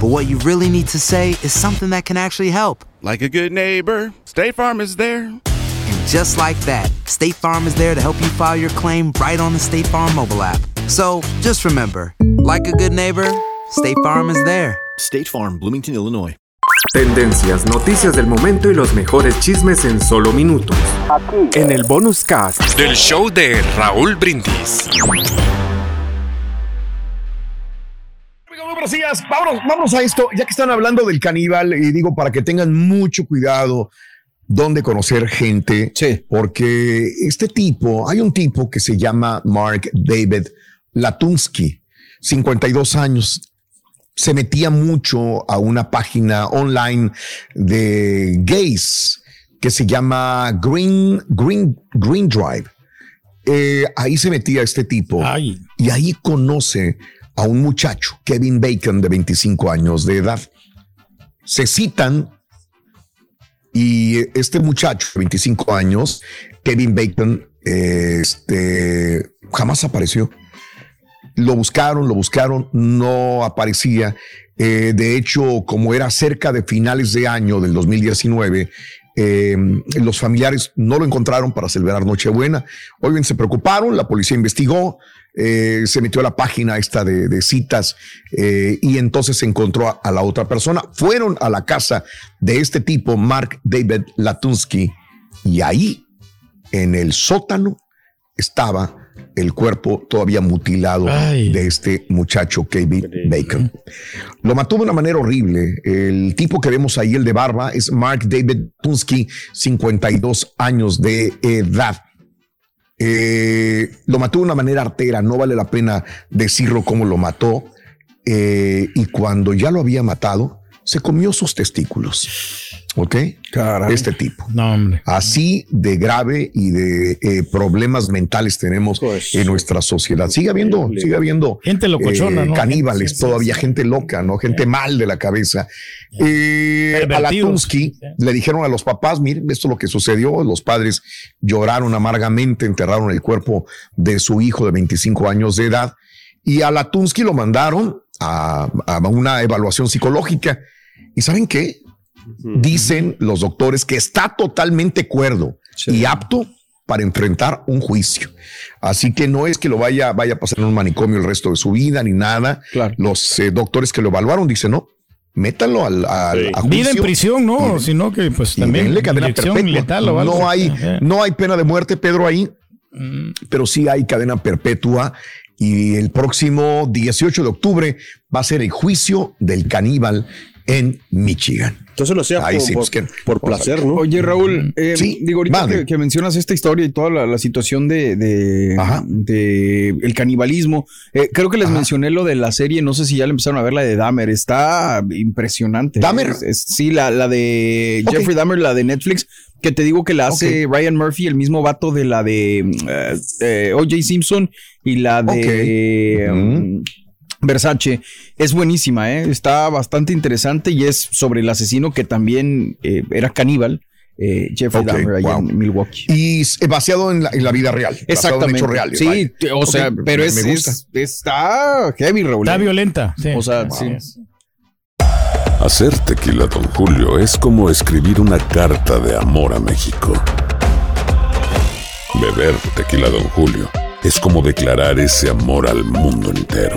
but what you really need to say is something that can actually help. Like a good neighbor, State Farm is there. And just like that, State Farm is there to help you file your claim right on the State Farm mobile app. So just remember, like a good neighbor, State Farm is there. State Farm, Bloomington, Illinois. Tendencias, noticias del momento y los mejores chismes en solo minutos. Aquí. En el bonus cast. Del show de Raúl Brindis. Buenos días. Vámonos, vámonos a esto, ya que están hablando del caníbal, y digo para que tengan mucho cuidado dónde conocer gente, porque este tipo, hay un tipo que se llama Mark David Latunsky, 52 años, se metía mucho a una página online de gays que se llama Green, Green, Green Drive. Eh, ahí se metía este tipo. Y ahí conoce a un muchacho, Kevin Bacon, de 25 años de edad. Se citan y este muchacho, de 25 años, Kevin Bacon, eh, este, jamás apareció. Lo buscaron, lo buscaron, no aparecía. Eh, de hecho, como era cerca de finales de año del 2019, eh, los familiares no lo encontraron para celebrar Nochebuena. Hoy bien se preocuparon, la policía investigó, eh, se metió a la página esta de, citas eh, y entonces se encontró a, a la otra persona. Fueron a la casa de este tipo, Mark David Latunsky, y ahí, en el sótano, estaba el cuerpo todavía mutilado de este muchacho Kevin Bacon. Lo mató de una manera horrible. El tipo que vemos ahí, el de barba, es Mark David Tunsky, 52 años de edad. Eh, lo mató de una manera artera, no vale la pena decirlo cómo lo mató. Eh, y cuando ya lo había matado, se comió sus testículos. ¿Ok? Este tipo. Así de grave y de eh, problemas mentales tenemos en nuestra sociedad. Sigue habiendo, sigue habiendo Gente locochona, eh, ¿no? caníbales todavía, gente loca, ¿no? Gente mal de la cabeza. Eh, a le dijeron a los papás, miren, esto es lo que sucedió. Los padres lloraron amargamente, enterraron el cuerpo de su hijo de 25 años de edad y a Latunsky lo mandaron a, a una evaluación psicológica. ¿Y saben qué? Dicen los doctores que está totalmente cuerdo y apto para enfrentar un juicio. Así que no es que lo vaya, vaya a pasar en un manicomio el resto de su vida ni nada. Los eh, doctores que lo evaluaron dicen, no, métanlo al, al- a Vida en juicio. prisión, ¿no? Y- Sino que pues también denle cadena perpetua. letal o algo. no hay, no hay pena de muerte, Pedro, ahí, Mm. pero sí hay cadena perpetua. Y el próximo 18 de octubre va a ser el juicio del caníbal en Michigan. Entonces lo hacía por, sí, por- que- por placer, ¿no? Oye, Raúl, eh, Sí, digo, ahorita que, que mencionas esta historia y toda la, la situación de, de, de el canibalismo, eh, creo que les mencioné lo de la serie, no sé si ya le empezaron a ver la de Dahmer, está impresionante. ¿Dahmer? Es- es- sí, la, la de. Jeffrey Dahmer, la de Netflix, que te digo que la hace Ryan Murphy, el mismo vato de la de eh, eh, O.J. Simpson y la de... Ok. um, Versace es buenísima, ¿eh? está bastante interesante y es sobre el asesino que también eh, era caníbal, eh, Jeffrey Dahmer, allá wow. en Milwaukee. Y es basado en la, en la vida real. Exactamente. hechos reales. sí, o sea, pero me- es, me gusta. es- está heavy, Raúl. Está violenta. sí. O sea, Wow. sí. Hacer tequila, Don Julio, es como escribir una carta de amor a México. Beber tequila, Don Julio, es como declarar ese amor al mundo entero.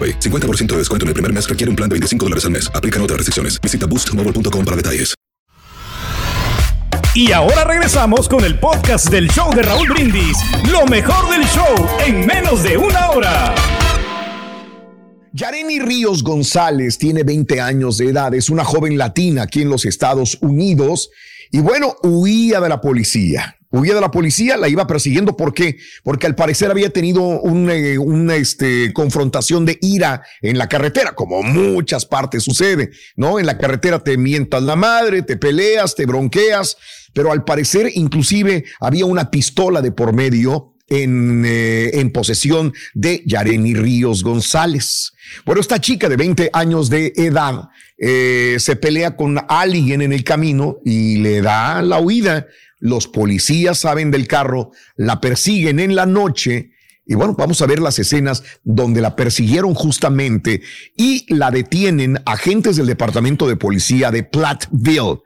AroPay. 50% de descuento en el primer mes requiere un plan de 25 dólares al mes. Aplican otras restricciones. Visita boostmobile.com para detalles. Y ahora regresamos con el podcast del show de Raúl Brindis. Lo mejor del show en menos de una hora. Yareni Ríos González tiene 20 años de edad, es una joven latina aquí en los Estados Unidos y bueno, huía de la policía. Huía de la policía, la iba persiguiendo. ¿Por qué? Porque al parecer había tenido eh, una este, confrontación de ira en la carretera, como muchas partes sucede, ¿no? En la carretera te mientas la madre, te peleas, te bronqueas, pero al parecer inclusive había una pistola de por medio en, eh, en, posesión de Yareni Ríos González. Bueno, esta chica de 20 años de edad eh, se pelea con alguien en el camino y le da la huida. Los policías saben del carro, la persiguen en la noche. Y bueno, vamos a ver las escenas donde la persiguieron justamente y la detienen agentes del Departamento de Policía de Platteville,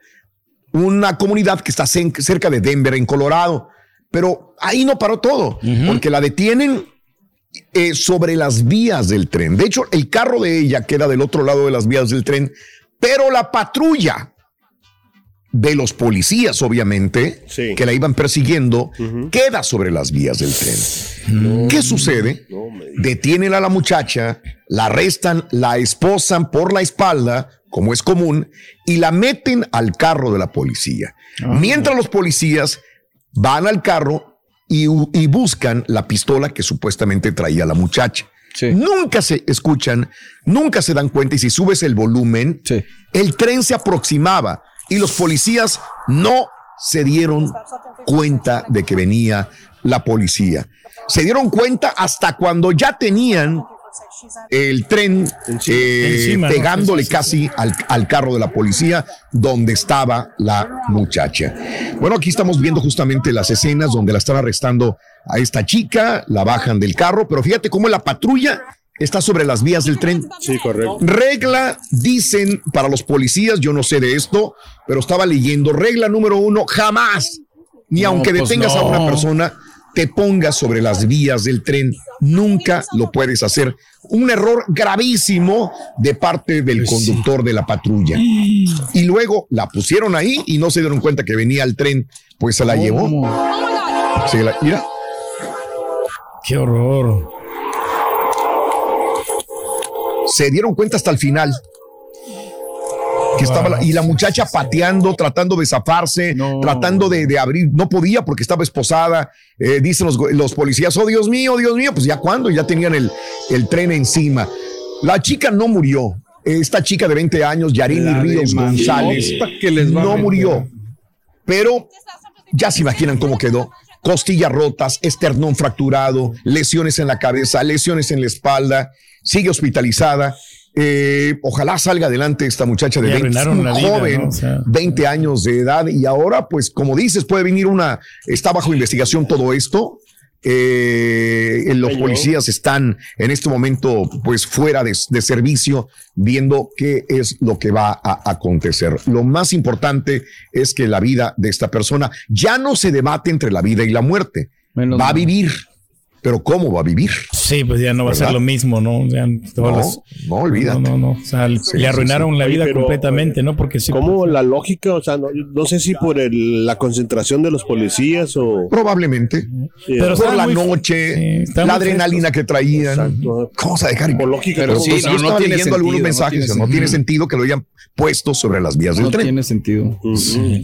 una comunidad que está cerca de Denver, en Colorado. Pero ahí no paró todo, porque la detienen eh, sobre las vías del tren. De hecho, el carro de ella queda del otro lado de las vías del tren, pero la patrulla de los policías, obviamente, que la iban persiguiendo, queda sobre las vías del tren. ¿Qué sucede? Detienen a la muchacha, la arrestan, la esposan por la espalda, como es común, y la meten al carro de la policía. Ah. Mientras los policías van al carro y, buscan la pistola que supuestamente traía la muchacha. Nunca se escuchan, nunca se dan cuenta y si subes el volumen, el tren se aproximaba y los policías no se dieron cuenta de que venía la policía. Se dieron cuenta hasta cuando ya tenían el tren eh, pegándole casi al, carro de la policía donde estaba la muchacha. Bueno, aquí estamos viendo justamente las escenas donde la están arrestando a esta chica, la bajan del carro, pero fíjate cómo la patrulla está sobre las vías del tren. Sí, correcto. Regla, dicen para los policías, yo no sé de esto, pero estaba leyendo, regla número uno, jamás, ni aunque pues detengas a una persona, te pongas sobre las vías del tren. Nunca lo puedes hacer. Un error gravísimo de parte del pues conductor de la patrulla. Y luego la pusieron ahí y no se dieron cuenta que venía el tren, pues se la llevó. Se la, mira. Qué horror. Se dieron cuenta hasta el final que estaba y la muchacha pateando, tratando de zafarse, tratando de, abrir, no podía porque estaba esposada. Eh, dicen los, policías, oh Dios mío, Dios mío, pues ya cuando, ya tenían el, el tren encima. La chica no murió. Esta chica de 20 años, Yarini Ríos González, no murió. Pero ya se imaginan cómo quedó. Costillas rotas, esternón fracturado, lesiones en la cabeza, lesiones en la espalda, sigue hospitalizada. Eh, ojalá salga adelante esta muchacha de 20, joven, 20 años de edad. Y ahora, pues como dices, puede venir una, está bajo investigación todo esto. Eh, los policías están en este momento pues fuera de, servicio viendo qué es lo que va a acontecer. Lo más importante es que la vida de esta persona ya no se debate entre la vida y la muerte. va a vivir pero ¿cómo va a vivir? Sí, pues ya no va a ser lo mismo, ¿no? no, no, olvídate. No, no, O sea, le arruinaron la vida completamente, ¿no? Porque sí. ¿Cómo pues, la lógica? O sea, no, sé si por la concentración de los policías o. Probablemente. pero por la noche, la adrenalina que traían. ¿Cómo se dejar? Por lógica, pero sí, no, no tiene sentido, algunos mensajes. No tiene, sentido que lo hayan puesto sobre las vías del tren. No tiene sentido.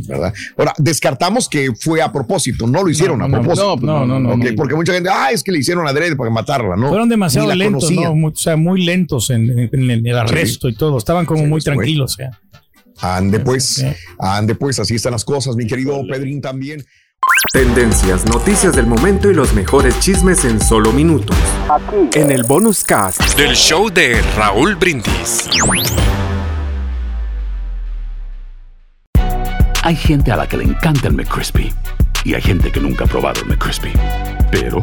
¿verdad? Ahora, descartamos que fue a propósito. No lo hicieron a propósito. No, no, no. Porque mucha gente, ah, es que le hicieron adrede para matarla, ¿no? Fueron demasiado lentos, ¿no? o sea, muy lentos en, el arresto y todo. Estaban como muy tranquilos. Ande pues, ande pues, así están las cosas, mi querido Pedrín también. Tendencias, noticias del momento y los mejores chismes en solo minutos. Aquí. En el bonus cast del show de Raúl Brindis. Hay gente a la que le encanta el McCrispy y hay gente que nunca ha probado el McCrispy. Pero